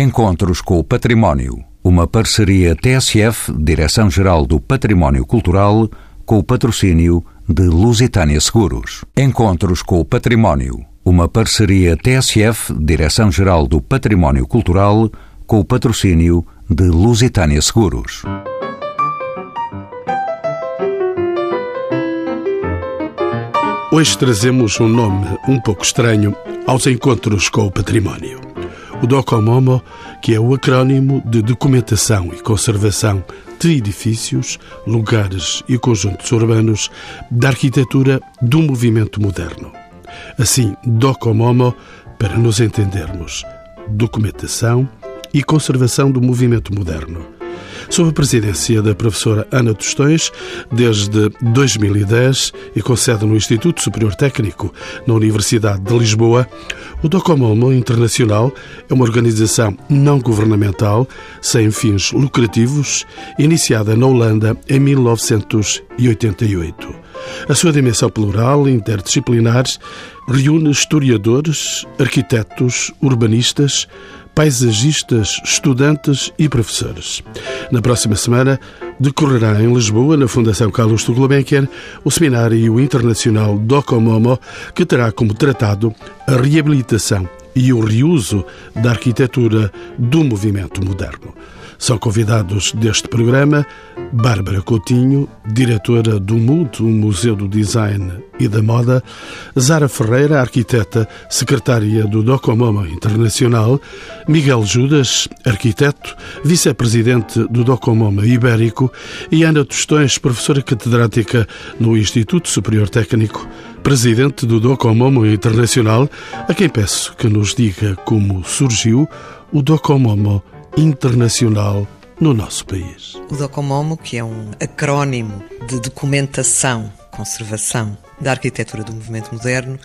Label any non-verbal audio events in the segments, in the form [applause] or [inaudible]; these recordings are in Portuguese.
Encontros com o Património. Uma parceria TSF, Direção-Geral do Património Cultural, com o patrocínio de Lusitânia Seguros. Encontros com o Património. Uma parceria TSF, Direção-Geral do Património Cultural, com o patrocínio de Lusitânia Seguros. Hoje trazemos um nome um pouco estranho aos encontros com o património. O DOCOMOMO, que é o acrónimo de Documentação e Conservação de Edifícios, Lugares e Conjuntos Urbanos da Arquitetura do Movimento Moderno. Assim, DOCOMOMO, para nos entendermos, Documentação e Conservação do Movimento Moderno sob a presidência da professora Ana Tostões, desde 2010 e com sede no Instituto Superior Técnico na Universidade de Lisboa, o Docomomo Internacional é uma organização não governamental, sem fins lucrativos, iniciada na Holanda em 1988. A sua dimensão plural e interdisciplinar reúne historiadores, arquitetos, urbanistas, paisagistas, estudantes e professores. Na próxima semana decorrerá em Lisboa, na Fundação Carlos de Gulbenkian, o Seminário Internacional Docomomo, que terá como tratado a reabilitação e o reuso da arquitetura do movimento moderno. São convidados deste programa Bárbara Coutinho, diretora do MUD, o Museu do Design e da Moda, Zara Ferreira, arquiteta, secretária do Docomoma Internacional, Miguel Judas, arquiteto, vice-presidente do Docomoma Ibérico e Ana Tostões, professora catedrática no Instituto Superior Técnico, presidente do Docomomo Internacional, a quem peço que nos diga como surgiu o Docomomo internacional no nosso país. O DOCOMOMO, que é um acrónimo de documentação, conservação da arquitetura do movimento moderno,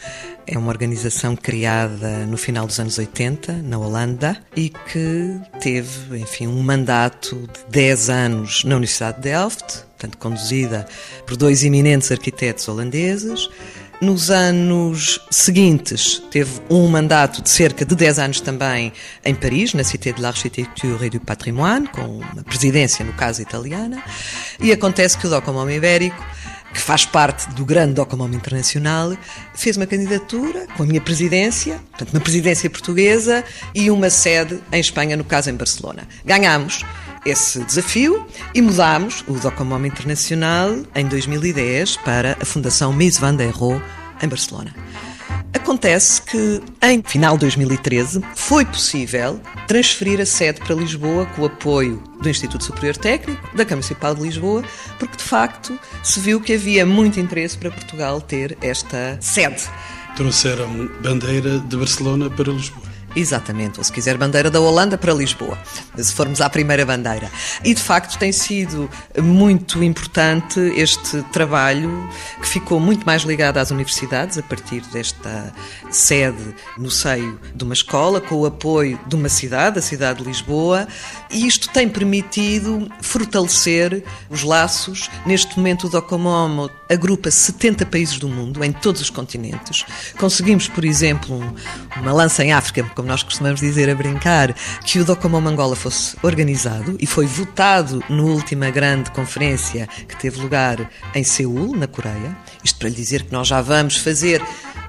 é uma organização criada no final dos anos 80, na Holanda, e que teve, enfim, um mandato de 10 anos na Universidade de Delft, portanto, conduzida por dois eminentes arquitetos holandeses, nos anos seguintes, teve um mandato de cerca de 10 anos também em Paris, na Cité de l'Architecture et du Patrimoine, com uma presidência, no caso, italiana. E acontece que o Docomom Ibérico, que faz parte do grande Docomom Internacional, fez uma candidatura com a minha presidência, portanto, uma presidência portuguesa e uma sede em Espanha, no caso em Barcelona. Ganhamos esse desafio e mudámos o Docomom Internacional em 2010 para a Fundação Mies van der Rohe em Barcelona. Acontece que, em final de 2013, foi possível transferir a sede para Lisboa com o apoio do Instituto Superior Técnico, da Câmara Municipal de Lisboa, porque de facto se viu que havia muito interesse para Portugal ter esta sede. Trouxeram bandeira de Barcelona para Lisboa. Exatamente, ou se quiser bandeira da Holanda para Lisboa, se formos à primeira bandeira. E de facto tem sido muito importante este trabalho que ficou muito mais ligado às universidades a partir desta sede no seio de uma escola, com o apoio de uma cidade, a cidade de Lisboa, e isto tem permitido fortalecer os laços. Neste momento o Docomomo agrupa 70 países do mundo, em todos os continentes. Conseguimos, por exemplo, uma lança em África, como nós costumamos dizer a brincar, que o Docomom Angola fosse organizado e foi votado na última grande conferência que teve lugar em Seul, na Coreia. Isto para lhe dizer que nós já vamos fazer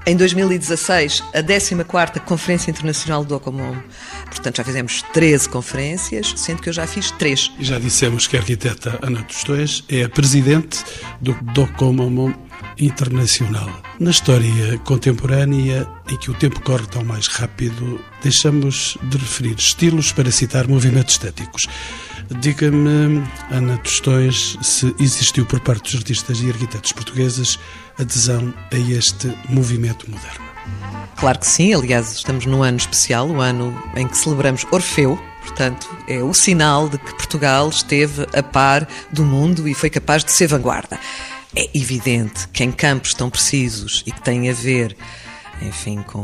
em 2016 a 14ª Conferência Internacional do Docomom. Portanto, já fizemos 13 conferências, sendo que eu já fiz 3. E já dissemos que a arquiteta Ana Tostões é a presidente do Docomom internacional. Na história contemporânea, em que o tempo corre tão mais rápido, deixamos de referir estilos para citar movimentos estéticos. Diga-me, Ana Tostões, se existiu por parte dos artistas e arquitetos portugueses adesão a este movimento moderno. Claro que sim, aliás, estamos num ano especial, o ano em que celebramos Orfeu, Portanto, é o sinal de que Portugal esteve a par do mundo e foi capaz de ser vanguarda. É evidente que em campos tão precisos e que têm a ver enfim, com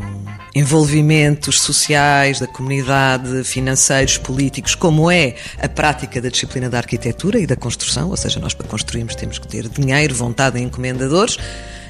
envolvimentos sociais da comunidade, financeiros, políticos, como é a prática da disciplina da arquitetura e da construção, ou seja, nós para construirmos temos que ter dinheiro, vontade e encomendadores.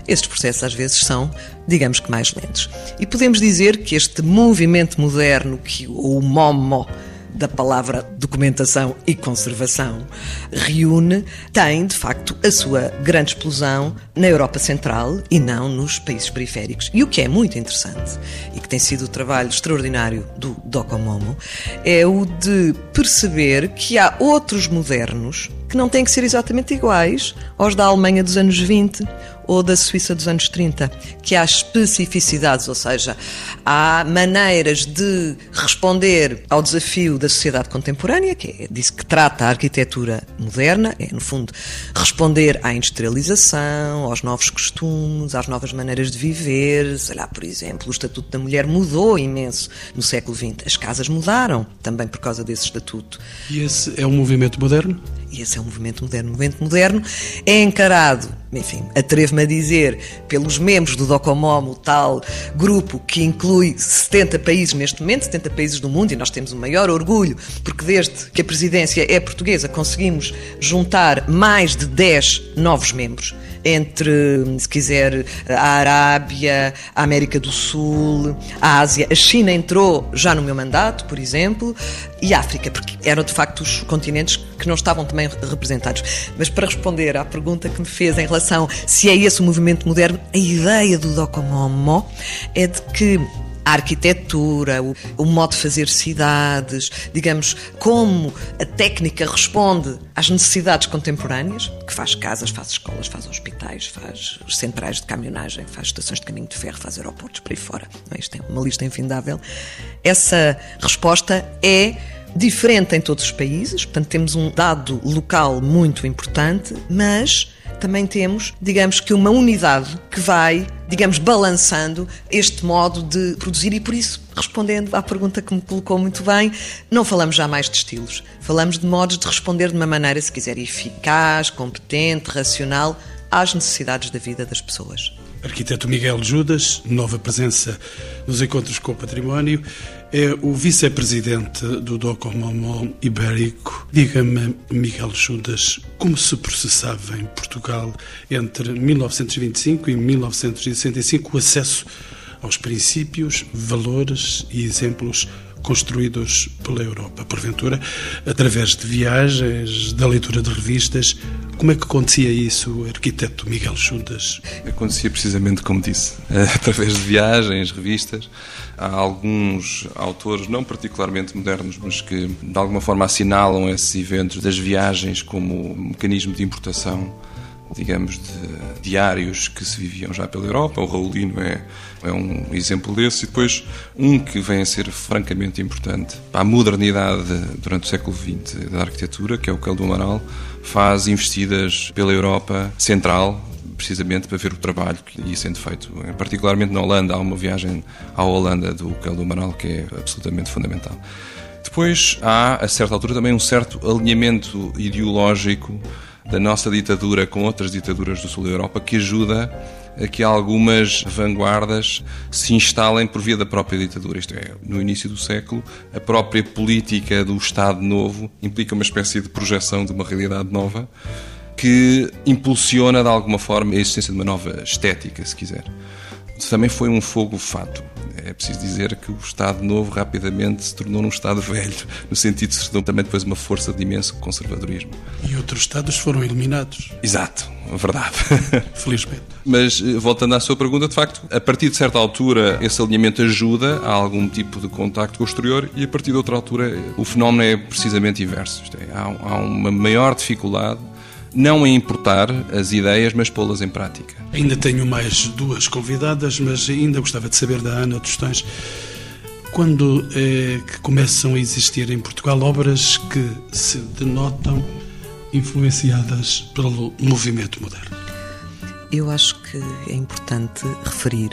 Estes processos às vezes são, digamos que, mais lentos. E podemos dizer que este movimento moderno, que o MOMO da palavra documentação e conservação, reúne, tem de facto a sua grande explosão na Europa Central e não nos países periféricos. E o que é muito interessante e que tem sido o trabalho extraordinário do Docomomo é o de perceber que há outros modernos que não têm que ser exatamente iguais aos da Alemanha dos anos 20 ou da Suíça dos anos 30, que há especificidades, ou seja, há maneiras de responder ao desafio da sociedade contemporânea, que é disso que trata a arquitetura moderna, é, no fundo, responder à industrialização, aos novos costumes, às novas maneiras de viver. Sei lá, por exemplo, o Estatuto da Mulher mudou imenso no século XX. As casas mudaram também por causa desse estatuto. E esse é um movimento moderno? E esse é um movimento moderno. O movimento moderno é encarado, enfim, atrevo-me a dizer, pelos membros do Docomomo, tal grupo que inclui 70 países neste momento, 70 países do mundo, e nós temos o maior orgulho, porque desde que a presidência é portuguesa conseguimos juntar mais de 10 novos membros entre, se quiser, a Arábia, a América do Sul, a Ásia. A China entrou já no meu mandato, por exemplo, e África, porque eram de facto os continentes que não estavam também representados. Mas para responder à pergunta que me fez em relação se é esse o movimento moderno, a ideia do Docomomo é de que a arquitetura, o, o, modo de fazer cidades, digamos, como a técnica responde às necessidades contemporâneas, que faz casas, faz escolas, faz hospitais, faz centrais de caminhonagem, faz estações de caminho de ferro, faz aeroportos por aí fora. Isto é uma lista infindável. Essa resposta é diferente em todos os países, portanto, temos um dado local muito importante, mas também temos, digamos que, uma unidade que vai, digamos, balançando este modo de produzir. E por isso, respondendo à pergunta que me colocou muito bem, não falamos jamais de estilos, falamos de modos de responder de uma maneira, se quiser, eficaz, competente, racional às necessidades da vida das pessoas. Arquiteto Miguel Judas, nova presença nos encontros com o património, é o vice-presidente do Docomomo Ibérico. Diga-me, Miguel Judas, como se processava em Portugal entre 1925 e 1965 o acesso aos princípios, valores e exemplos construídos pela Europa, porventura, através de viagens, da leitura de revistas. Como é que acontecia isso, arquiteto Miguel Juntas? Acontecia precisamente como disse, [laughs] através de viagens, revistas. Há alguns autores, não particularmente modernos, mas que de alguma forma assinalam esses eventos das viagens como mecanismo de importação digamos, de diários que se viviam já pela Europa. O Raulino é, é um exemplo desse. E depois, um que vem a ser francamente importante para a modernidade durante o século XX da arquitetura, que é o Cal do Amaral, faz investidas pela Europa Central, precisamente para ver o trabalho que ia sendo feito. Particularmente na Holanda, há uma viagem à Holanda do Cal do Amaral que é absolutamente fundamental. Depois há, a certa altura, também um certo alinhamento ideológico da nossa ditadura com outras ditaduras do sul da Europa que ajuda que algumas vanguardas se instalem por via da própria ditadura. Isto é, no início do século, a própria política do Estado Novo implica uma espécie de projeção de uma realidade nova que impulsiona de alguma forma a existência de uma nova estética, se quiser. Também foi um fogo fato é preciso dizer que o Estado Novo rapidamente se tornou um Estado velho, no sentido de se tornou também depois uma força de imenso conservadorismo. E outros Estados foram eliminados. Exato, verdade. [laughs] Felizmente. Mas, eh, voltando à sua pergunta, de facto, a partir de certa altura, esse alinhamento ajuda a algum tipo de contacto com o exterior e a partir de outra altura, o fenómeno é precisamente inverso. É, há, há uma maior dificuldade não em importar as ideias, mas pô-las em prática. Ainda tenho mais duas convidadas, mas ainda gostava de saber da Ana Tostões. Quando é que começam a existir em Portugal obras que se denotam influenciadas pelo movimento moderno? Eu acho que é importante referir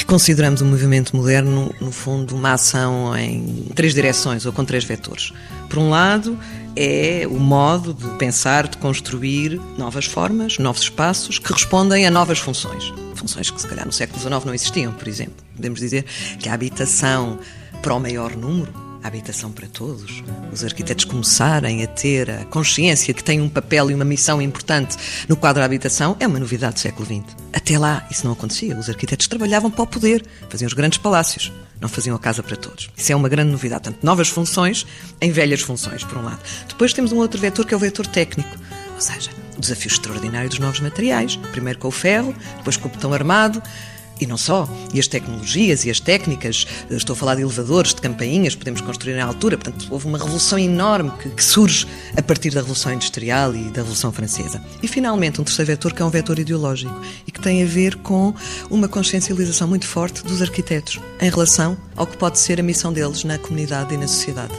que consideramos o movimento moderno, no fundo, uma ação em três direções ou com três vetores. Por um lado, é o modo de pensar, de construir novas formas, novos espaços que respondem a novas funções. Funções que, se calhar, no século XIX não existiam, por exemplo. Podemos dizer que a habitação para o maior número a habitação para todos, os arquitetos começarem a ter a consciência que têm um papel e uma missão importante no quadro da habitação, é uma novidade do século XX. Até lá isso não acontecia. Os arquitetos trabalhavam para o poder, faziam os grandes palácios, não faziam a casa para todos. Isso é uma grande novidade. Portanto, novas funções em velhas funções, por um lado. Depois temos um outro vetor que é o vetor técnico, ou seja, o desafio extraordinário dos novos materiais. Primeiro com o ferro, depois com o botão armado, e não só. E as tecnologias e as técnicas, estou a falar de elevadores, de campainhas, podemos construir na altura. Portanto, houve uma revolução enorme que, que, surge a partir da Revolução Industrial e da Revolução Francesa. E, finalmente, um terceiro vetor que é um vetor ideológico e que tem a ver com uma consciencialização muito forte dos arquitetos em relação ao que pode ser a missão deles na comunidade e na sociedade.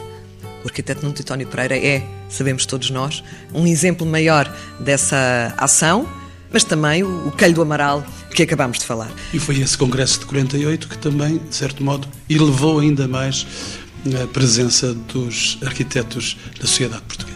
O arquiteto Nuno Titónio Pereira é, sabemos todos nós, um exemplo maior dessa ação mas também o, o Calho do Amaral que acabámos de falar. E foi esse congresso de 48 que também, de certo modo, elevou ainda mais a presença dos arquitetos da sociedade portuguesa.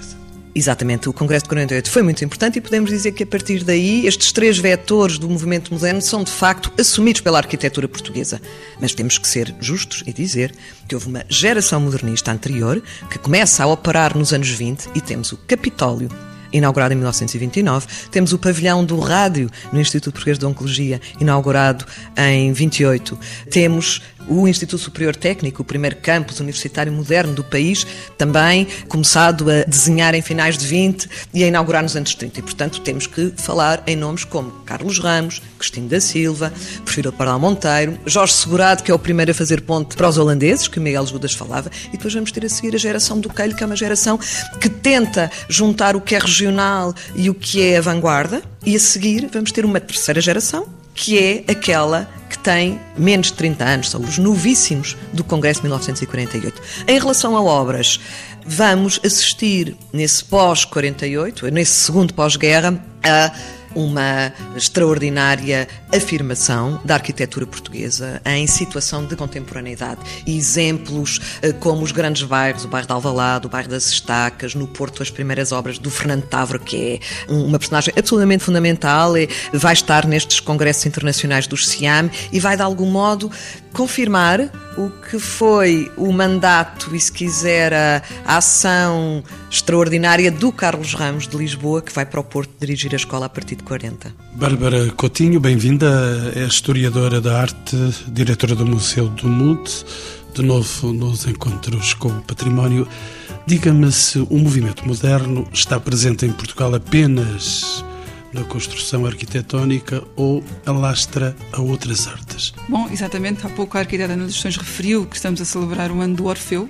Exatamente, o Congresso de 48 foi muito importante e podemos dizer que a partir daí estes três vetores do movimento moderno são de facto assumidos pela arquitetura portuguesa. Mas temos que ser justos e dizer que houve uma geração modernista anterior que começa a operar nos anos 20 e temos o Capitólio, inaugurado em 1929. Temos o pavilhão do rádio no Instituto Português de Oncologia, inaugurado em 28. Temos o Instituto Superior Técnico, o primeiro campus universitário moderno do país, também começado a desenhar em finais de 20 e a inaugurar nos anos 30. E, portanto, temos que falar em nomes como Carlos Ramos, Cristina da Silva, Porfírio Pardal Monteiro, Jorge Segurado, que é o primeiro a fazer ponte para os holandeses, que Miguel Judas falava, e depois vamos ter a seguir a geração do Coelho, que é uma geração que tenta juntar o que é regional e o que é a vanguarda, e a seguir vamos ter uma terceira geração, que é aquela que tem menos de 30 anos, são os novíssimos do Congresso de 1948. Em relação a obras, vamos assistir nesse pós-48, nesse segundo pós-guerra, a uma extraordinária afirmação da arquitetura portuguesa em situação de contemporaneidade. Exemplos eh, como os grandes bairros, o bairro de Alvalade, o bairro das Estacas, no Porto as primeiras obras do Fernando Távora, que é uma personagem absolutamente fundamental, vai estar nestes congressos internacionais dos SIAM e vai de algum modo confirmar o que foi o mandato e, se quiser, a, ação extraordinária do Carlos Ramos de Lisboa, que vai para o Porto dirigir a escola a partir de 40. Bárbara Coutinho, bem-vinda. É historiadora da arte, diretora do Museu do MUD, de novo nos encontros com o património. Diga-me se o movimento moderno está presente em Portugal apenas na construção arquitetónica ou alastra a outras artes? Bom, exatamente, há pouco a arquiteta dos Sonhos referiu que estamos a celebrar o ano do Orfeu.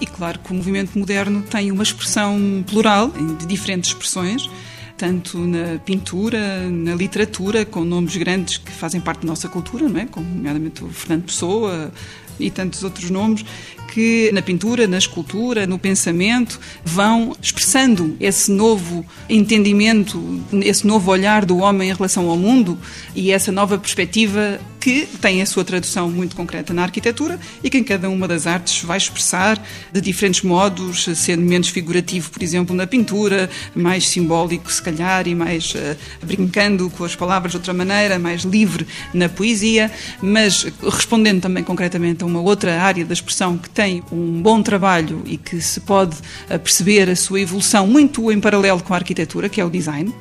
E claro que o movimento moderno tem uma expressão plural, de diferentes expressões, tanto na pintura, na literatura, com nomes grandes que fazem parte da nossa cultura, não é? como nomeadamente o Fernando Pessoa e tantos outros nomes, que na pintura, na escultura, no pensamento, vão expressando esse novo entendimento, esse novo olhar do homem em relação ao mundo e essa nova perspectiva que tem a sua tradução muito concreta na arquitetura e que em cada uma das artes vai expressar de diferentes modos, sendo menos figurativo, por exemplo, na pintura, mais simbólico, se calhar, e mais uh, brincando com as palavras de outra maneira, mais livre na poesia, mas respondendo também concretamente a uma outra área da expressão que tem um bom trabalho e que se pode uh, perceber a sua evolução muito em paralelo com a arquitetura, que é o design,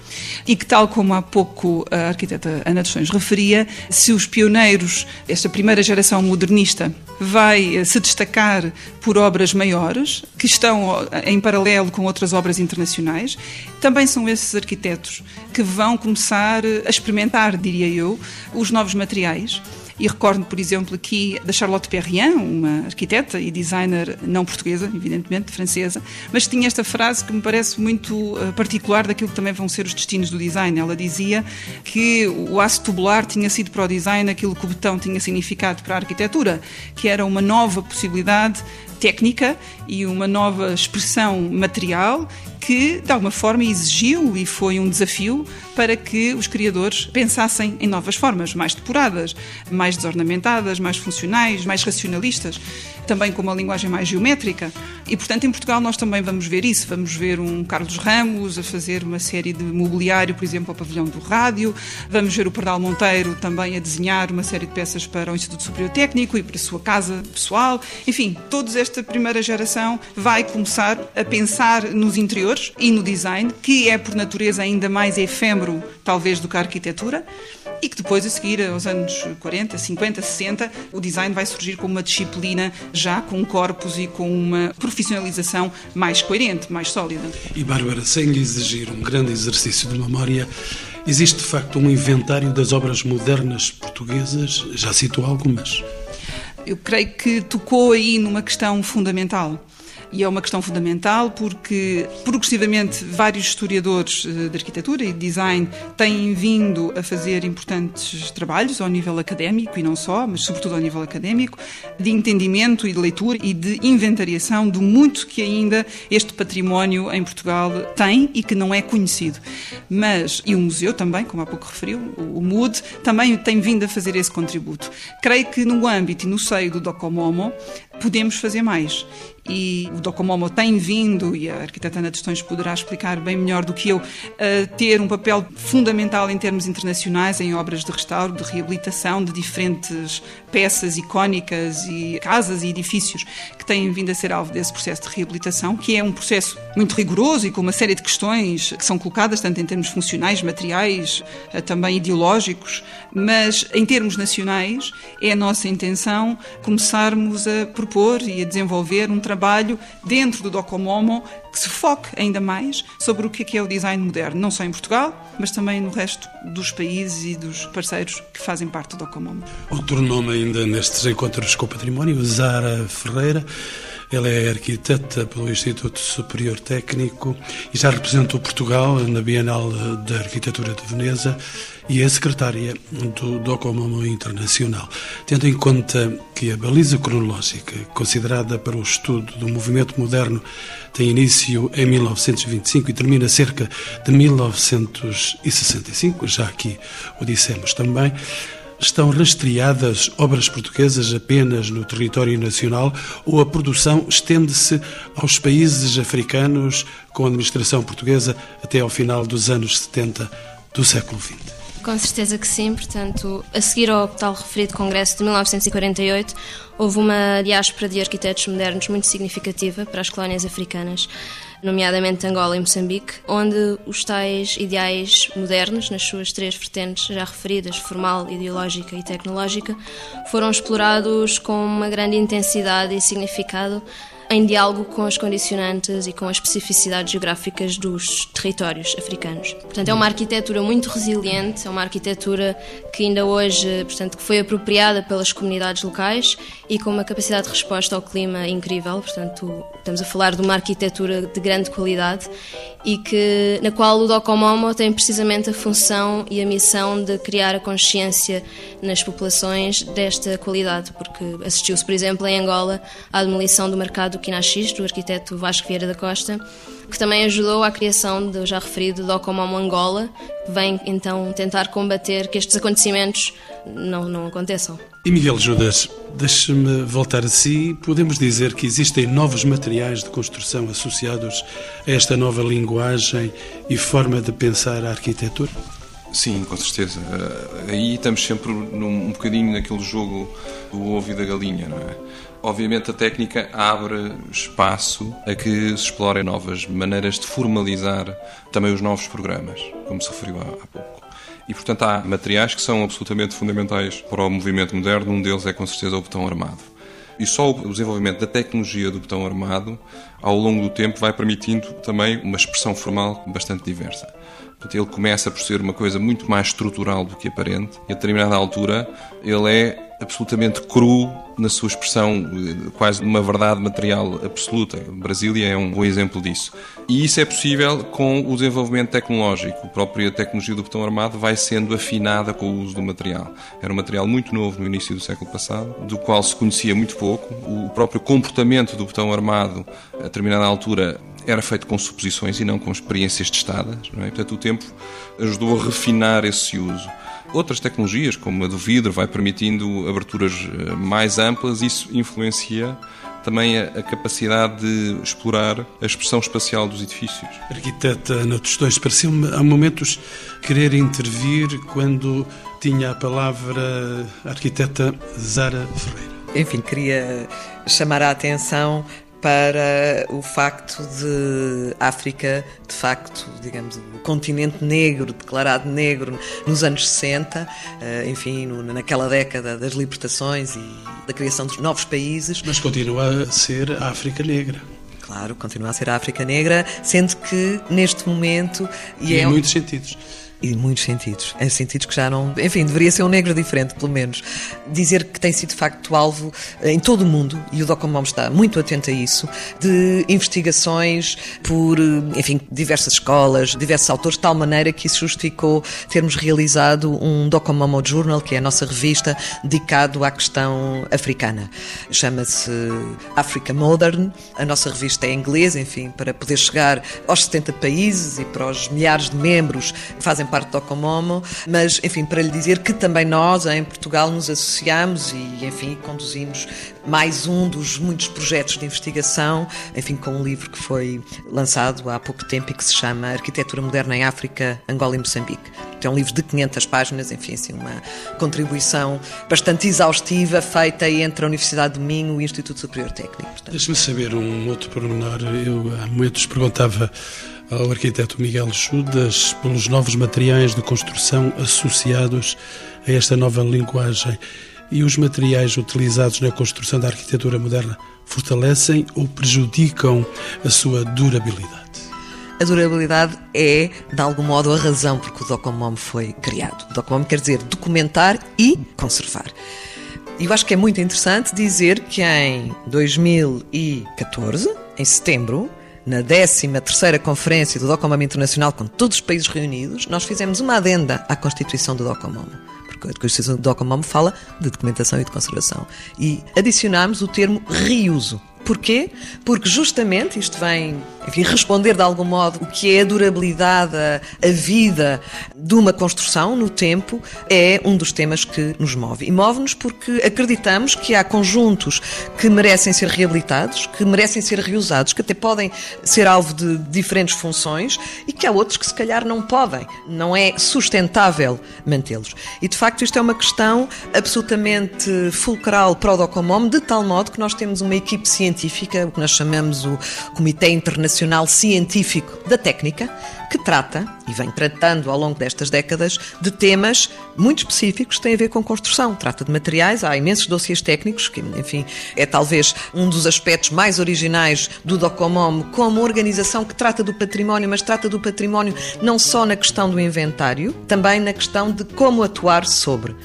e que, tal como há pouco a arquiteta Ana dos Sonhos referia, se os pioneiros pioneiros, esta primeira geração modernista, vai eh, se destacar por obras maiores, que estão eh, em paralelo com outras obras internacionais. Também são esses arquitetos que vão começar eh, a experimentar, diria eu, os novos materiais e recordo, por exemplo, aqui da Charlotte Perriand, uma arquiteta e designer não portuguesa, evidentemente, francesa, mas tinha esta frase que me parece muito eh, particular daquilo que também vão ser os destinos do design. Ela dizia que o aço tubular tinha sido para o design aquilo que o betão tinha significado para a arquitetura, que era uma nova possibilidade técnica e uma nova expressão material que, de alguma forma, exigiu e foi um desafio para que os criadores pensassem em novas formas, mais depuradas, mais desornamentadas, mais funcionais, mais racionalistas. Também com uma linguagem mais geométrica. E, portanto, em Portugal nós também vamos ver isso. Vamos ver um Carlos Ramos a fazer uma série de mobiliário, por exemplo, ao pavilhão do rádio. Vamos ver o Pardal Monteiro também a desenhar uma série de peças para o Instituto Superior Técnico e para a sua casa pessoal. Enfim, toda esta primeira geração vai começar a pensar nos interiores e no design, que é por natureza ainda mais efêmero, talvez, do que a arquitetura e que depois, a seguir, aos anos 40, 50, 60, o design vai surgir como uma disciplina já com um corpus e com uma profissionalização mais coerente, mais sólida. E, Bárbara, sem lhe exigir um grande exercício de memória, existe de facto um inventário das obras modernas portuguesas? Já citou algumas. Eu creio que tocou aí numa questão fundamental e é uma questão fundamental porque, progressivamente, vários historiadores eh, de arquitetura e de design têm vindo a fazer importantes trabalhos ao nível académico e não só, mas sobretudo ao nível académico, de entendimento e de leitura e de inventariação do muito que ainda este património em Portugal tem e que não é conhecido. Mas, e o museu também, como há pouco referiu, o MUD, também tem vindo a fazer esse contributo. Creio que no âmbito e no seio do Docomomo podemos fazer mais e o Docomomo tem vindo, e a arquiteta Ana Tostões poderá explicar bem melhor do que eu, a ter um papel fundamental em termos internacionais, em obras de restauro, de reabilitação de diferentes peças icónicas e casas e edifícios que têm vindo a ser alvo desse processo de reabilitação, que é um processo muito rigoroso e com uma série de questões que são colocadas, tanto em termos funcionais, materiais, eh, também ideológicos, mas em termos nacionais é a nossa intenção começarmos a propor e a desenvolver um trabalho trabalho dentro do Docomomo que se foque ainda mais sobre o que é o design moderno, não só em Portugal, mas também no resto dos países e dos parceiros que fazem parte do Docomomo. Outro nome ainda nestes encontros com o património, Zara Ferreira. Ela é arquiteta pelo Instituto Superior Técnico e já representou Portugal na Bienal da Arquitetura de Veneza e é secretária do Docomomo Internacional. Tendo em conta que a baliza cronológica considerada para o estudo do movimento moderno tem início em 1925 e termina cerca de 1965, já aqui o dissemos também, Estão rastreadas obras portuguesas apenas no território nacional ou a produção estende-se aos países africanos com administração portuguesa até ao final dos anos 70 do século XX? Com certeza que sim, portanto, a seguir ao tal referido Congresso de 1948, houve uma diáspora de arquitetos modernos muito significativa para as colónias africanas nomeadamente Angola e Moçambique, onde os tais ideais modernos, nas suas três vertentes já referidas, formal, ideológica e tecnológica, foram explorados com uma grande intensidade e significado em diálogo com as condicionantes e com as especificidades geográficas dos territórios africanos. Portanto, é uma arquitetura muito resiliente, é uma arquitetura que ainda hoje, portanto, foi apropriada pelas comunidades locais e com uma capacidade de resposta ao clima incrível. Portanto, estamos a falar de uma arquitetura de grande qualidade e que na qual o Docomomo tem precisamente a função e a missão de criar a consciência nas populações desta qualidade, porque assistiu-se, por exemplo, em Angola à demolição do mercado do Quinaxis, do arquiteto Vasco Vieira da Costa, que também ajudou à criação do já referido Docomomo Angola, que vem então tentar combater que estes acontecimentos não, não aconteçam. E Miguel Judas, deixe-me voltar a si. Podemos dizer que existem novos materiais de construção associados a esta nova linguagem e forma de pensar a arquitetura? Sim, com certeza. Eh, aí estamos sempre num, um bocadinho naquele jogo do ovo e da galinha, não é? Obviamente a técnica abre espaço a que se explorem novas maneiras de formalizar também os novos programas, como se referiu há pouco. E, portanto, há materiais que são absolutamente fundamentais para o movimento moderno. Um deles é, com certeza, o botão armado. E só o desenvolvimento da tecnologia do botão armado, ao longo do tempo, vai permitindo também uma expressão formal bastante diversa. Portanto, ele começa por ser uma coisa muito mais estrutural do que aparente, e a determinada altura ele é absolutamente cru na sua expressão, quase uma verdade material absoluta. Brasília é um bom exemplo disso. E isso é possível com o desenvolvimento tecnológico. A própria tecnologia do botão armado vai sendo afinada com o uso do material. Era um material muito novo no início do século passado, do qual se conhecia muito pouco. O próprio comportamento do botão armado, a determinada altura, era feito com suposições e não com experiências testadas. Não é? Portanto, o tempo ajudou a refinar esse uso. Outras tecnologias, como a do vidro, vai permitindo aberturas eh, mais amplas, isso influencia também a, capacidade de explorar a expressão espacial dos edifícios. Arquiteta Ana Tostões, pareceu-me há momentos querer intervir quando tinha a palavra a arquiteta Zara Ferreira. Enfim, queria chamar a atenção para o facto de África, de facto, digamos, o continente negro, declarado negro nos anos 60, eh, enfim, naquela década das libertações e da criação dos novos países. Mas continua a ser a África negra. Claro, continua a ser a África negra, sendo que neste momento. E, e em é muitos sentidos em muitos sentidos, em sentidos que já não. Enfim, deveria ser um negro diferente, pelo menos. Dizer que tem sido de facto alvo eh, em todo o mundo, e o Docomom está muito atento a isso, de investigações por, eh, enfim, diversas escolas, diversos autores, de tal maneira que isso justificou termos realizado um Docomomo Journal, que é a nossa revista, dedicado à questão africana. Chama-se Africa Modern. A nossa revista é em inglês, enfim, para poder chegar aos 70 países e para os milhares de membros que fazem parte do Ocomomo, mas, enfim, para lhe dizer que também nós, em Portugal, nos associamos e, enfim, conduzimos mais um dos muitos projetos de investigação, enfim, com um livro que foi lançado há pouco tempo e que se chama Arquitetura Moderna em África, Angola e Moçambique. É um livro de 500 páginas, enfim, assim, uma contribuição bastante exaustiva feita entre a Universidade de Minho e o Instituto Superior Técnico. Deixe-me saber um outro pormenor. Eu há momentos perguntava ao arquiteto Miguel Judas pelos novos materiais de construção associados a esta nova linguagem. E os materiais utilizados na construção da arquitetura moderna fortalecem ou prejudicam a sua durabilidade? A durabilidade é, de algum modo, a razão por que o Docomom foi criado. Docomom quer dizer documentar e conservar. E eu acho que é muito interessante dizer que em 2014, em setembro, na 13ª Conferência do Docomom Internacional, com todos os países reunidos, nós fizemos uma adenda à Constituição do Docomom. Porque a Constituição do Docomom fala de documentação e de conservação. E adicionámos o termo reuso. Porquê? Porque justamente isto vem enfim, responder de algum modo o que é a durabilidade, a, vida de uma construção no tempo, é um dos temas que nos move. E move-nos porque acreditamos que há conjuntos que merecem ser reabilitados, que merecem ser reusados, que até podem ser alvo de diferentes funções e que há outros que se calhar não podem. Não é sustentável mantê-los. E de facto isto é uma questão absolutamente fulcral para o Docomom, de tal modo que nós temos uma equipe científica, o que nós chamamos o Comitê Internacional Científico da Técnica, que trata, e vem tratando ao longo destas décadas, de temas muito específicos que têm a ver com construção. Trata de materiais, há imensos dossiês técnicos, que, enfim, é talvez um dos aspectos mais originais do Docomom, como organização que trata do património, mas trata do património não só na questão do inventário, também na questão de como atuar sobre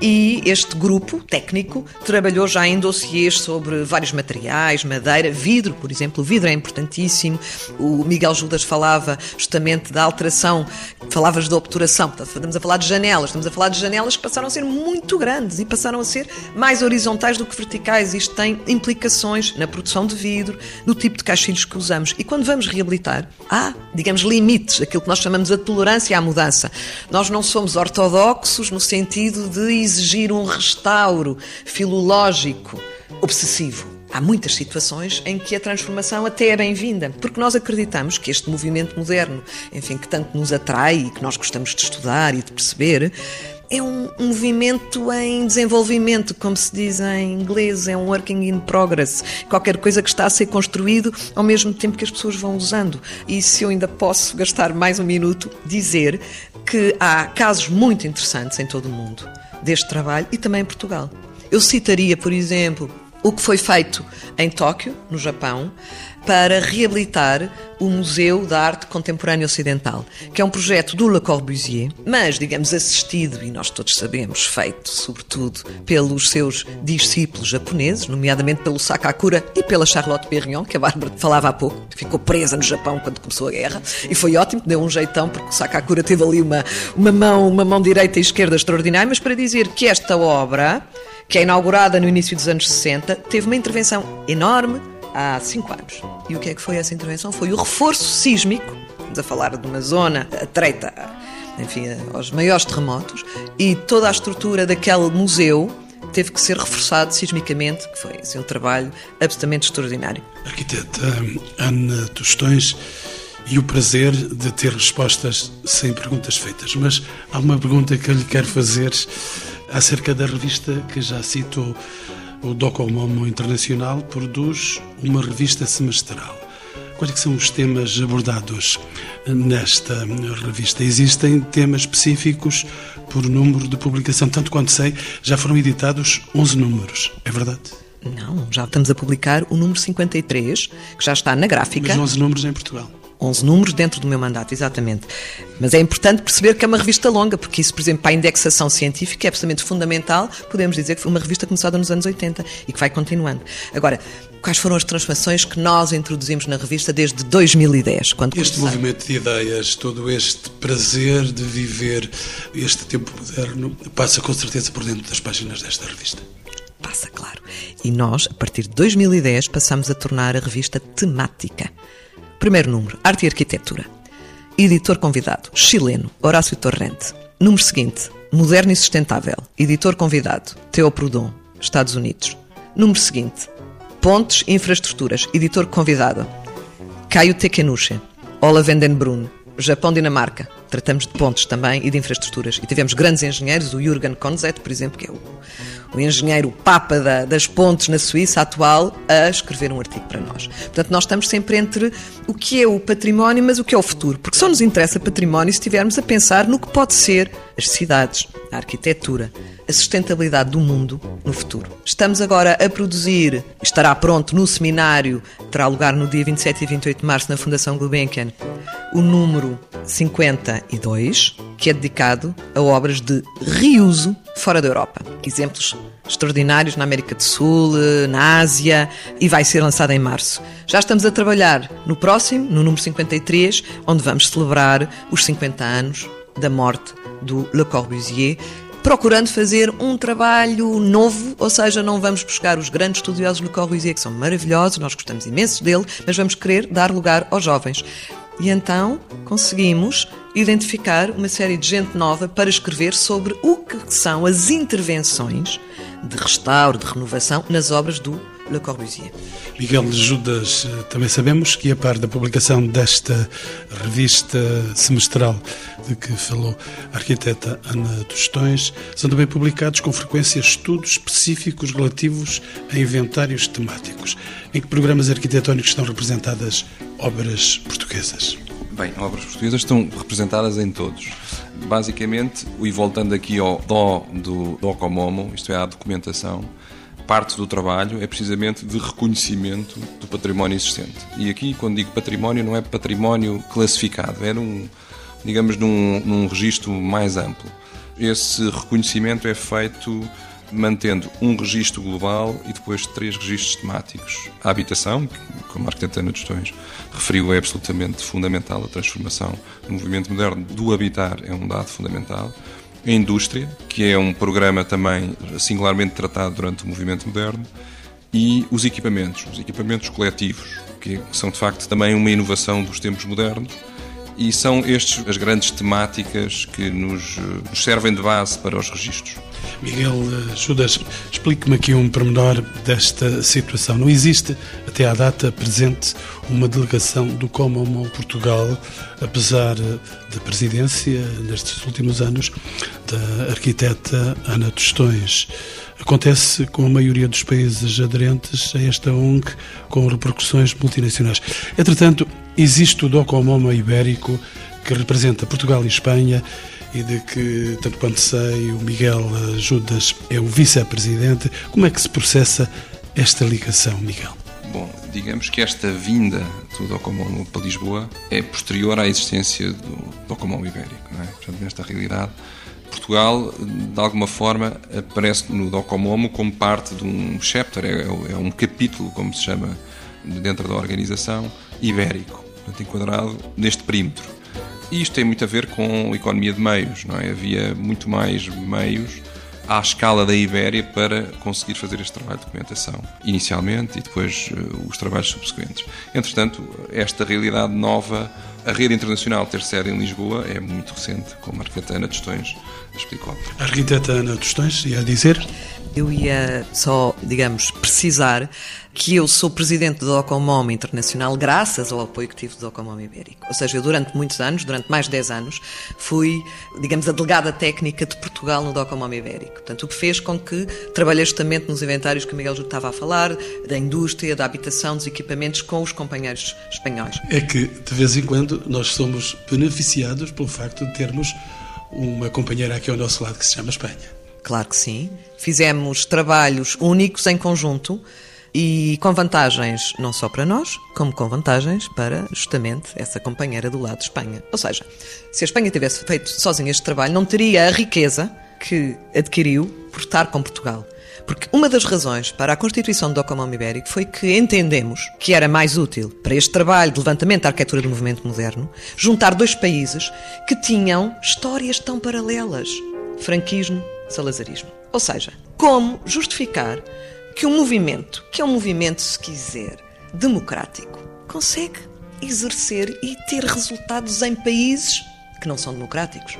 e este grupo técnico trabalhou já em dossiês sobre vários materiais, madeira, vidro, por exemplo. O vidro é importantíssimo. O Miguel Judas falava justamente da alteração, falavas da obturação. Estamos a falar de janelas, estamos a falar de janelas que passaram a ser muito grandes e passaram a ser mais horizontais do que verticais. Isto tem implicações na produção de vidro, no tipo de caixilhos que usamos. E quando vamos reabilitar, há, digamos, limites, aquilo que nós chamamos de tolerância à mudança. Nós não somos ortodoxos no sentido de exigir um restauro filológico obsessivo. Há muitas situações em que a transformação até é bem-vinda, porque nós acreditamos que este movimento moderno, enfim, que tanto nos atrai e que nós gostamos de estudar e de perceber, é um movimento em desenvolvimento, como se diz em inglês, é um working in progress. Qualquer coisa que está a ser construído ao mesmo tempo que as pessoas vão usando. E se eu ainda posso gastar mais um minuto, dizer que há casos muito interessantes em todo o mundo deste trabalho e também em Portugal. Eu citaria, por exemplo, o que foi feito em Tóquio, no Japão, para reabilitar o Museu da Arte Contemporânea Ocidental, que é um projeto do Le Corbusier, mas, digamos, assistido, e nós todos sabemos, feito sobretudo pelos seus discípulos japoneses, nomeadamente pelo Sakakura e pela Charlotte Perriand, que a Bárbara falava há pouco, ficou presa no Japão quando começou a guerra, e foi ótimo, deu um jeitão, porque o Sakakura teve ali uma, uma, mão, uma mão direita e esquerda extraordinária, mas para dizer que esta obra que é inaugurada no início dos anos 60, teve uma intervenção enorme há cinco anos. E o que é que foi essa intervenção? Foi o reforço sísmico, estamos a falar de uma zona atreita enfim, aos maiores terremotos, e toda a estrutura daquele museu teve que ser reforçado sismicamente, que foi assim, um trabalho absolutamente extraordinário. Arquiteta Ana Tostões, e o prazer de ter respostas sem perguntas feitas. Mas há uma pergunta que eu lhe quero fazer acerca da revista que já citou. O Docomomo Internacional produz uma revista semestral. Quais é são os temas abordados nesta revista? Existem temas específicos por número de publicação. Tanto quanto sei, já foram editados 11 números. É verdade? Não, já estamos a publicar o número 53, que já está na gráfica. Mas 11 números em Portugal. 11 números dentro do meu mandato, exatamente. Mas é importante perceber que é uma revista longa, porque isso, por exemplo, para a indexação científica é absolutamente fundamental. Podemos dizer que foi uma revista começada nos anos 80 e que vai continuando. Agora, quais foram as transformações que nós introduzimos na revista desde 2010, quando Este movimento de ideias, todo este prazer de viver este tempo moderno, passa com certeza por dentro das páginas desta revista. Passa, claro. E nós, a partir de 2010, passamos a tornar a revista temática. Primeiro número, Arte e Arquitetura. Editor convidado, chileno, Horácio Torrente. Número seguinte, Moderno e Sustentável. Editor convidado, Theo Proudhon, Estados Unidos. Número seguinte, Pontes e Infraestruturas. Editor convidado, Caio Tekenuche, Ola Vendenbrunn, Japão-Dinamarca. Tratamos de pontes também e de infraestruturas. E tivemos grandes engenheiros, o Jürgen Konzett, por exemplo, que é o o engenheiro papa da, das pontes na Suíça atual, a escrever um artigo para nós. Portanto, nós estamos sempre entre o que é o património, mas o que é o futuro. Porque só nos interessa património se estivermos a pensar no que pode ser as cidades, a arquitetura, a sustentabilidade do mundo no futuro. Estamos agora a produzir, estará pronto no seminário, terá lugar no dia 27 e 28 de março na Fundação Gulbenkian, o número 52, que é dedicado a obras de reuso fora da Europa. Exemplos extraordinários na América do Sul, na Ásia e vai ser lançado em março. Já estamos a trabalhar no próximo, no número 53, onde vamos celebrar os 50 anos da morte do Le Corbusier, procurando fazer um trabalho novo, ou seja, não vamos buscar os grandes estudiosos Le Corbusier, que são maravilhosos, nós gostamos imenso dele, mas vamos querer dar lugar aos jovens. E então conseguimos identificar uma série de gente nova para escrever sobre o que são as intervenções de restauro, de renovação nas obras do Le Corbusier. Miguel Judas, também sabemos que a par da publicação desta revista semestral de que falou a arquiteta Ana Tostões, são também publicados com frequência estudos específicos relativos a inventários temáticos. Em que programas arquitetónicos estão representadas obras portuguesas? Bem, obras portuguesas estão representadas em todos. Basicamente, e voltando aqui ao dó do Docomomo, isto é, à documentação, parte do trabalho é precisamente de reconhecimento do património existente. E aqui, quando digo património, não é património classificado, é num, digamos, num, num registro mais amplo. Esse reconhecimento é feito mantendo um registro global e depois três registros temáticos. A habitação, que, como a arquiteta Ana Tostões referiu, é absolutamente fundamental, a transformação do movimento moderno do habitar é um dado fundamental. A indústria, que é um programa também singularmente tratado durante o movimento moderno, e os equipamentos, os equipamentos coletivos, que são de facto também uma inovação dos tempos modernos, e são estas as grandes temáticas que nos, nos servem de base para os registros. Miguel eh, Judas, explique-me aqui um pormenor desta situação. Não existe, até à data presente, uma delegação do Commonwealth Portugal, apesar eh, da presidência, nestes últimos anos, da arquiteta Ana Tostões. Acontece com a maioria dos países aderentes a esta ONG, com repercussões multinacionais. Entretanto, existe o Docomoma Ibérico, que representa Portugal e Espanha, e de que, tanto quanto sei, o Miguel Judas é o vice-presidente. Como é que se processa esta ligação, Miguel? Bom, digamos que esta vinda do Docomomo para Lisboa é posterior à existência do Docomomo Ibérico. Não é? Portanto, nesta realidade, Portugal, de alguma forma, aparece no Docomomo como parte de um chapter, é, é um capítulo, como se chama, dentro da organização, ibérico, portanto, enquadrado neste perímetro. E isto tem muito a ver com a economia de meios, não é? Havia muito mais meios à escala da Ibéria para conseguir fazer este trabalho de documentação, inicialmente e depois uh, os trabalhos subsequentes. Entretanto, esta realidade nova A rede internacional ter sede em Lisboa é muito recente, como a arquiteta Ana Tostões explicou. A arquiteta Ana Tostões ia dizer? Eu ia só, digamos, precisar que eu sou presidente do Docomom Internacional graças ao apoio que tive do Docomom Ibérico. Ou seja, eu durante muitos anos, durante mais de 10 anos, fui, digamos, a delegada técnica de Portugal no Docomom Ibérico. Portanto, o que fez com que trabalhei justamente nos inventários que o Miguel Júlio estava a falar, da indústria, da habitação, dos equipamentos com os companheiros espanhóis. É que, de vez em quando, nós somos beneficiados pelo facto de termos uma companheira aqui ao nosso lado que se chama Espanha. Claro que sim. Fizemos trabalhos únicos em conjunto e com vantagens não só para nós, como com vantagens para justamente essa companheira do lado de Espanha. Ou seja, se a Espanha tivesse feito sozinha este trabalho, não teria a riqueza que adquiriu por estar com Portugal. Porque uma das razões para a constituição do Docomão Ibérico foi que entendemos que era mais útil para este trabalho de levantamento da arquitetura do movimento moderno juntar dois países que tinham histórias tão paralelas: franquismo, salazarismo. Ou seja, como justificar que um movimento, que é um movimento, se quiser, democrático, consegue exercer e ter resultados em países que não são democráticos.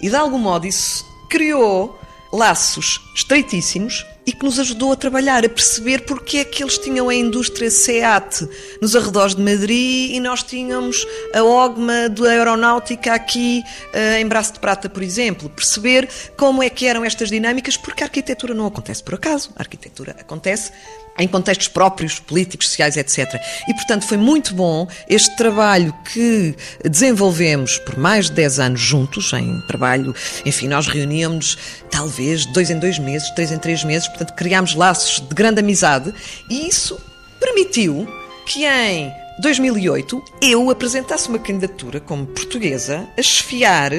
E de algum modo isso criou laços estreitíssimos e que nos ajudou a trabalhar, a perceber porque é que eles tinham a indústria SEAT nos arredores de Madrid e nós tínhamos a OGMA da aeronáutica aqui uh, em Braço de Prata, por exemplo. Perceber como é que eram estas dinâmicas, porque a arquitetura não acontece por acaso. A arquitetura acontece em contextos próprios, políticos, sociais, etc. E, portanto, foi muito bom este trabalho que desenvolvemos por mais de 10 anos juntos, em trabalho, enfim, nós reuníamos talvez dois em dois meses, três em três meses, portanto, criámos laços de grande amizade e isso permitiu que em 2008 eu apresentasse uma candidatura como portuguesa a chefiar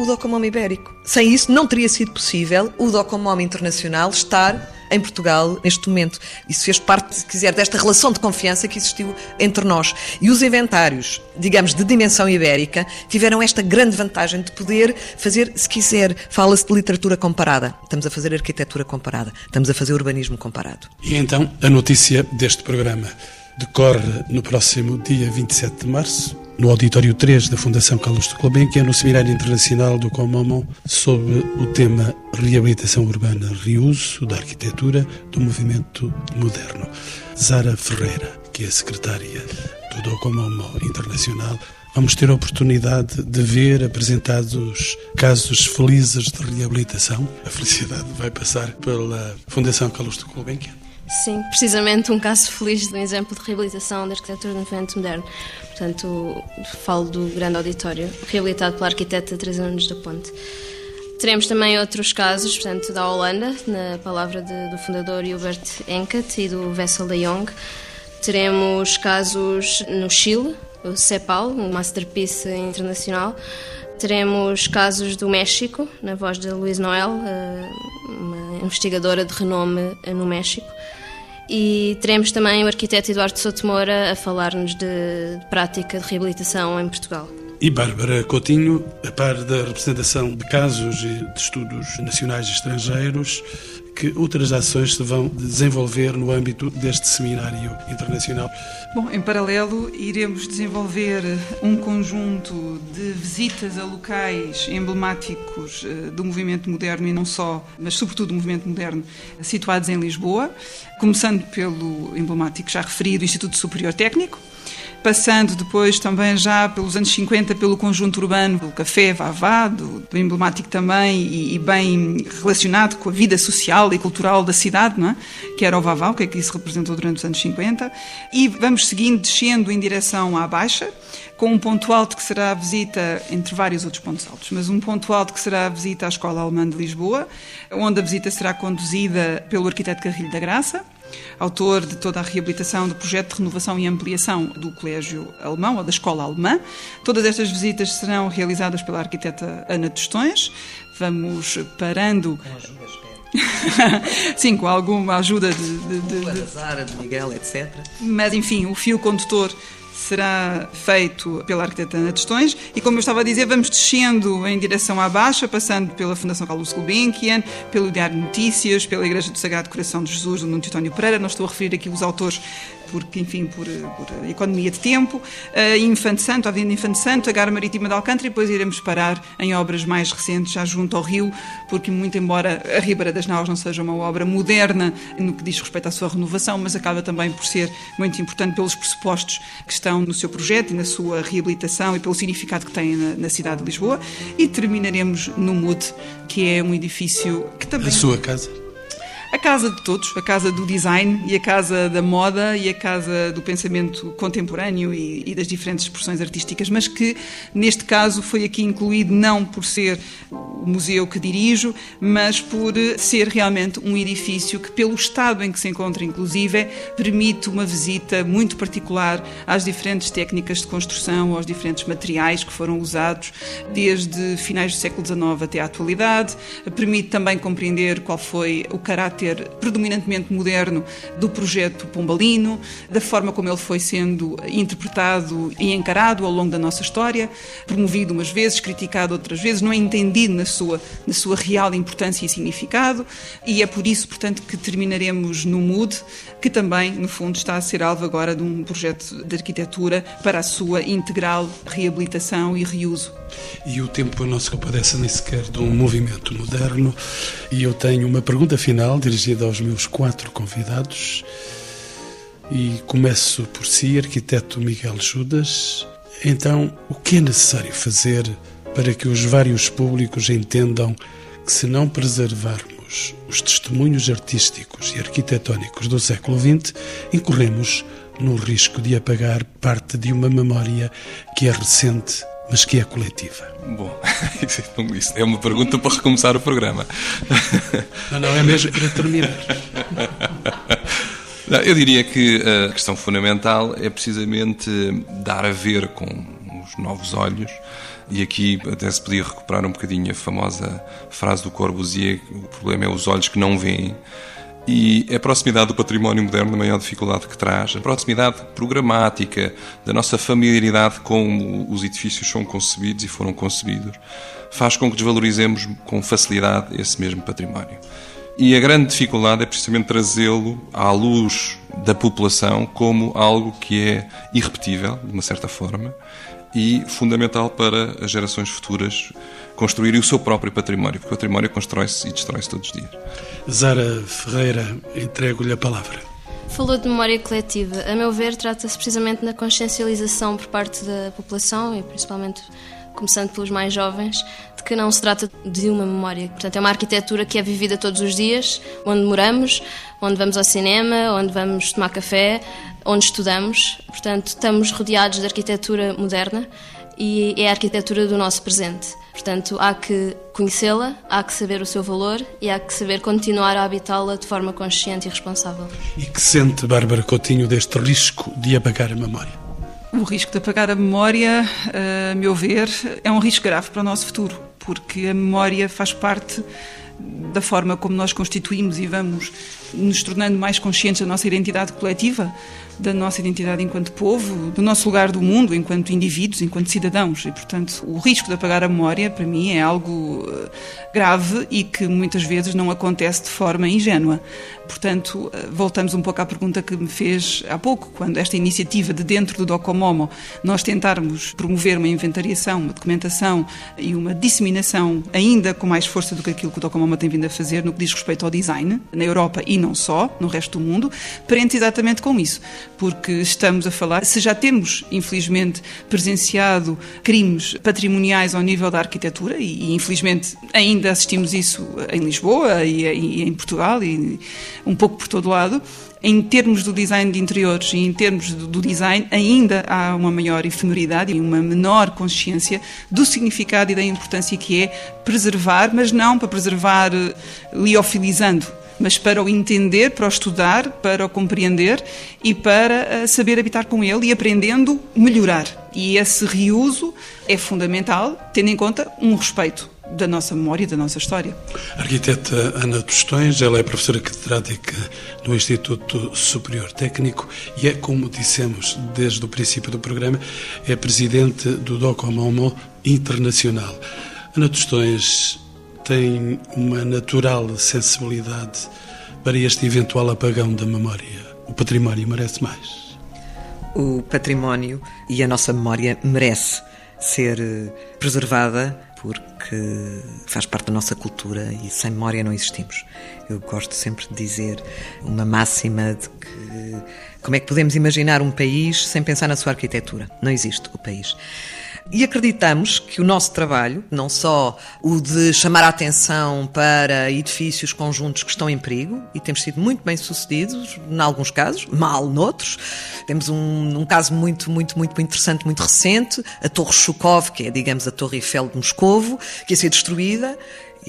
o Docomom Ibérico. Sem isso, não teria sido possível o Docomom Internacional estar em Portugal neste momento. Isso fez parte, se quiser, desta relação de confiança que existiu entre nós. E os inventários, digamos, de dimensão ibérica, tiveram esta grande vantagem de poder fazer, se quiser, fala-se de literatura comparada. Estamos a fazer arquitetura comparada, estamos a fazer urbanismo comparado. E então, a notícia deste programa decorre no próximo dia 27 de março, no Auditório 3 da Fundação Carlos de Gulbenkian, no Seminário Internacional do Comomon, sob o tema Reabilitação Urbana, Reuso da Arquitetura do Movimento Moderno. Zara Ferreira, que é secretária do Docomomo Internacional, vamos ter a oportunidade de ver apresentados casos felizes de reabilitação. A felicidade vai passar pela Fundação Carlos de Gulbenkian. Sim, precisamente um caso feliz de um exemplo de reabilitação da arquitetura do movimento moderno. Portanto, falo do grande auditório, reabilitado pela arquiteta Teresa Nunes da Ponte. Teremos também outros casos, portanto, da Holanda, na palavra de, do fundador Hubert Enkert e do Wessel de Jong. Teremos casos no Chile, o CEPAL, um masterpiece internacional. Teremos casos do México, na voz de Luiz Noel, eh, uma investigadora de renome no México. E teremos também o arquiteto Eduardo Sotomora a falar-nos de, de prática de reabilitação em Portugal. E Bárbara Coutinho, a par da representação de casos e de estudos nacionais e estrangeiros, que outras ações se vão desenvolver no âmbito deste seminário internacional? Bom, em paralelo, iremos desenvolver um conjunto de visitas a locais emblemáticos eh, do movimento moderno e não só, mas sobretudo do movimento moderno, situados em Lisboa, começando pelo emblemático já referido Instituto Superior Técnico, passando depois também já pelos anos 50 pelo conjunto urbano do Café Vavá, do, do emblemático também e, e, bem relacionado com a vida social e cultural da cidade, não é? que era o Vavá, o que é que isso representou durante os anos 50, e vamos seguindo, descendo em direção à Baixa, com um ponto alto que será a visita, entre vários outros pontos altos, mas um ponto alto que será a visita à Escola Alemã de Lisboa, onde a visita será conduzida pelo arquiteto Carrilho da Graça, autor de toda a reabilitação do projeto de renovação e ampliação do Colégio Alemão, ou da Escola Alemã. Todas estas visitas serão realizadas pela arquiteta Ana Tostões. Vamos parando. [laughs] Sim, com alguma ajuda de, de, de, de... de Miguel, etc. Mas, enfim, o fio condutor será feito pela arquiteta Ana Testões e, como eu estava a dizer, vamos descendo em direção à Baixa, passando pela Fundação Carlos Gulbenkian, pelo Diário de Notícias, pela Igreja do Sagrado Coração de Jesus, do Nuno António Pereira. Não estou a referir aqui os autores porque, enfim, por, por economia de tempo, a Infante Santo, Avenida Infante Santo, a Gara Marítima de Alcântara e depois iremos parar em obras mais recentes, já junto ao Rio, porque muito embora a Ribeira das Naus não seja uma obra moderna no que diz respeito à sua renovação, mas acaba também por ser muito importante pelos pressupostos que estão no seu projeto e na sua reabilitação e pelo significado que tem na, na cidade de Lisboa. E terminaremos no MUD, que é um edifício que também... A sua casa? A casa de todos, a casa do design e a casa da moda e a casa do pensamento contemporâneo e, e, das diferentes expressões artísticas, mas que neste caso foi aqui incluído não por ser o museu que dirijo, mas por ser realmente um edifício que, pelo estado em que se encontra, inclusive, permite uma visita muito particular às diferentes técnicas de construção, aos diferentes materiais que foram usados desde finais do século XIX até à atualidade, permite também compreender qual foi o caráter caráter predominantemente moderno do projeto Pombalino, da forma como ele foi sendo interpretado e encarado ao longo da nossa história, promovido umas vezes, criticado outras vezes, não é entendido na sua, na sua real importância e significado, e é por isso, portanto, que terminaremos no MUD, que também, no fundo, está a ser alvo agora de um projeto de arquitetura para a sua integral reabilitação e reuso. E o tempo não se compadece nem sequer de um movimento moderno, e eu tenho uma pergunta final dirigida aos meus quatro convidados. E começo por si, arquiteto Miguel Judas. Então, o que é necessário fazer para que os vários públicos entendam que, se não preservarmos os testemunhos artísticos e arquitetónicos do século XX, incorremos no risco de apagar parte de uma memória que é recente mas que é coletiva? Bom, [laughs] isso é uma pergunta para recomeçar o programa. Não, não, é mesmo para terminar. [laughs] Não, eu diria que a questão fundamental é precisamente dar a ver com os novos olhos. E aqui até se podia recuperar um bocadinho a famosa frase do Corbusier: o problema é os olhos que não veem. E é a proximidade do património moderno a maior dificuldade que traz, a proximidade programática, da nossa familiaridade com os edifícios são concebidos e foram concebidos, faz com que desvalorizemos com facilidade esse mesmo património. E a grande dificuldade é precisamente trazê-lo à luz da população como algo que é irrepetível, de uma certa forma, e fundamental para as gerações futuras construírem o seu próprio património, porque o património constrói-se e destrói-se todos os dias. Zara Ferreira, entrego-lhe a palavra. Falou de memória coletiva. A meu ver, trata-se precisamente da consciencialização por parte da população e principalmente começando pelos mais jovens, de que não se trata de uma memória. Portanto, é uma arquitetura que é vivida todos os dias, onde moramos, onde vamos ao cinema, onde vamos tomar café, onde estudamos. Portanto, estamos rodeados de arquitetura moderna e é a arquitetura do nosso presente. Portanto, há que conhecê-la, há que saber o seu valor e há que saber continuar a habitá-la de forma consciente e responsável. E que sente Bárbara Coutinho deste risco de apagar a memória? O risco de apagar a memória, a meu ver, é um risco grave para o nosso futuro, porque a memória faz parte da forma como nós constituímos e vamos nos tornando mais conscientes da nossa identidade coletiva, da nossa identidade enquanto povo, do nosso lugar do mundo enquanto indivíduos, enquanto cidadãos. E, portanto, o risco de apagar a memória, para mim, é algo eh, grave e que muitas vezes não acontece de forma ingênua. Portanto, eh, voltamos um pouco à pergunta que me fez há pouco, quando esta iniciativa de dentro do Docomomo nós tentarmos promover uma inventariação, uma documentação e uma disseminação ainda com mais força do que aquilo que o Docomomo tem vindo a fazer no que diz respeito ao design, na Europa e não só, no resto do mundo, prende exatamente com isso porque estamos a falar, se já temos, infelizmente, presenciado crimes patrimoniais ao nível da arquitetura, e, e infelizmente ainda assistimos isso em Lisboa e, e em Portugal e um pouco por todo lado, em termos do design de interiores e em termos do design, ainda há uma maior efemeridade e uma menor consciência do significado e da importância que é preservar, mas não para preservar eh, liofilizando, mas para o entender, para o estudar, para o compreender e para uh, saber habitar com ele e aprendendo melhorar. E esse reuso é fundamental, tendo em conta um respeito da nossa memória e da nossa história. A arquiteta Ana Tostões, ela é professora catedrática no Instituto Superior Técnico e é, como dissemos desde o princípio do programa, é presidente do Docomomo Internacional. Ana Tostões, tem uma natural sensibilidade para este eventual apagão da memória o património merece mais? O património e a nossa memória merece ser eh, preservada porque faz parte da nossa cultura e sem memória não existimos. Eu gosto sempre de dizer uma máxima de que como é que podemos imaginar um país sem pensar na sua arquitetura? Não existe o país. E acreditamos que o nosso trabalho, não só o de chamar a atenção para edifícios conjuntos que estão em perigo, e temos sido muito bem sucedidos, em alguns casos, mal noutros. Temos um, um caso muito, muito, muito interessante, muito recente, a Torre Chukov, que é, digamos, a Torre Eiffel de Moscovo, que ia ser destruída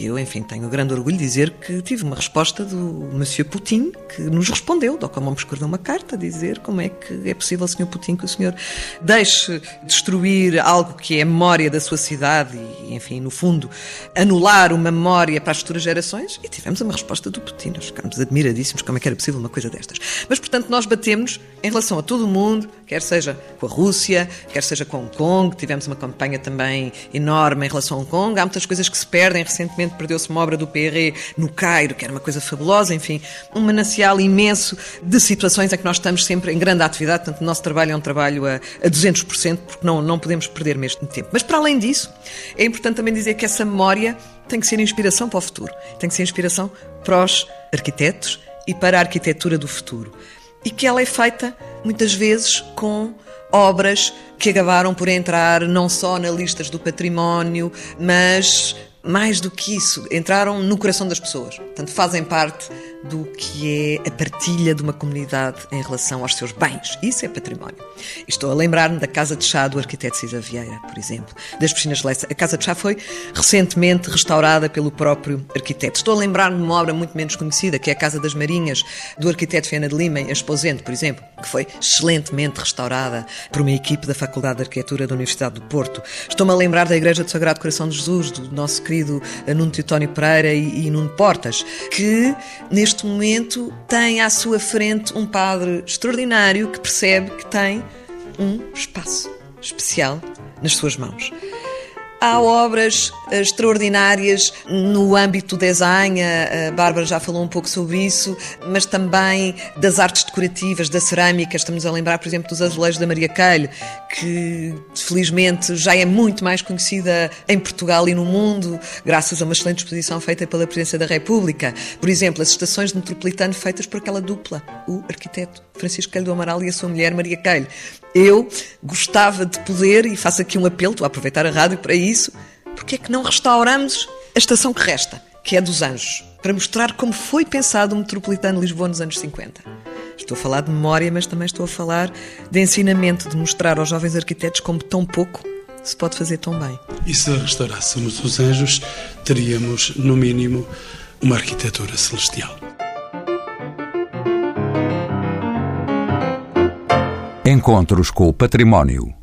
eu, enfim, tenho grande orgulho de dizer que tive uma resposta do Monsieur Putin, que nos respondeu. Docamon me escreveu uma carta a dizer como é que é possível, Sr. Putin, que o senhor deixe destruir algo que é memória da sua cidade e, enfim, no fundo, anular uma memória para as futuras gerações. E tivemos uma resposta do Putin. Nós ficámos admiradíssimos como é que era possível uma coisa destas. Mas, portanto, nós batemos em relação a todo o mundo, quer seja com a Rússia, quer seja com Hong Kong. Tivemos uma campanha também enorme em relação a Hong Kong. Há muitas coisas que se perdem recentemente recentemente perdeu-se uma obra do PRE no Cairo, que era uma coisa fabulosa, enfim, um manancial imenso de situações em que nós estamos sempre em grande atividade, portanto, o nosso trabalho é um trabalho a, a 200%, porque não, não podemos perder mesmo tempo. Mas, para além disso, é importante também dizer que essa memória tem que ser inspiração para o futuro, tem que ser inspiração para os arquitetos e para a arquitetura do futuro. E que ela é feita, muitas vezes, com obras que acabaram por entrar não só na listas do património, mas mais do que isso, entraram no coração das pessoas. Portanto, fazem parte do que é a partilha de uma comunidade em relação aos seus bens. Isso é património. estou a lembrar-me da Casa de Chá do arquiteto Cisa Vieira, por exemplo, das piscinas de Leça. A Casa de Chá foi recentemente restaurada pelo próprio arquiteto. Estou a lembrar-me de uma obra muito menos conhecida, que é a Casa das Marinhas, do arquiteto Fiana de Lima, em Esposente, por exemplo, que foi excelentemente restaurada por uma equipe da Faculdade de Arquitetura da Universidade do Porto. Estou-me a lembrar da Igreja do Sagrado Coração de Jesus, do nosso querido Nuno Teutónio Pereira e, e Nuno Portas, que neste neste momento tem à sua frente um padre extraordinário que percebe que tem um espaço especial nas suas mãos. Há obras extraordinárias no âmbito do design, a Bárbara já falou um pouco sobre isso, mas também das artes decorativas, da cerâmica. Estamos a lembrar, por exemplo, dos azulejos da Maria Calho, que felizmente já é muito mais conhecida em Portugal e no mundo, graças a uma excelente exposição feita pela Presidência da República. Por exemplo, as estações de metropolitano feitas por aquela dupla, o arquiteto Francisco Calho do Amaral e a sua mulher Maria Calho. Eu gostava de poder, e faço aqui um apelo, estou a aproveitar a rádio para isso, porque é que não restauramos a estação que resta, que é dos Anjos, para mostrar como foi pensado o metropolitano Lisboa nos anos 50. Estou a falar de memória, mas também estou a falar de ensinamento, de mostrar aos jovens arquitetos como tão pouco se pode fazer tão bem. E se restaurássemos os Anjos, teríamos, no mínimo, uma arquitetura celestial. Encontros com o Património.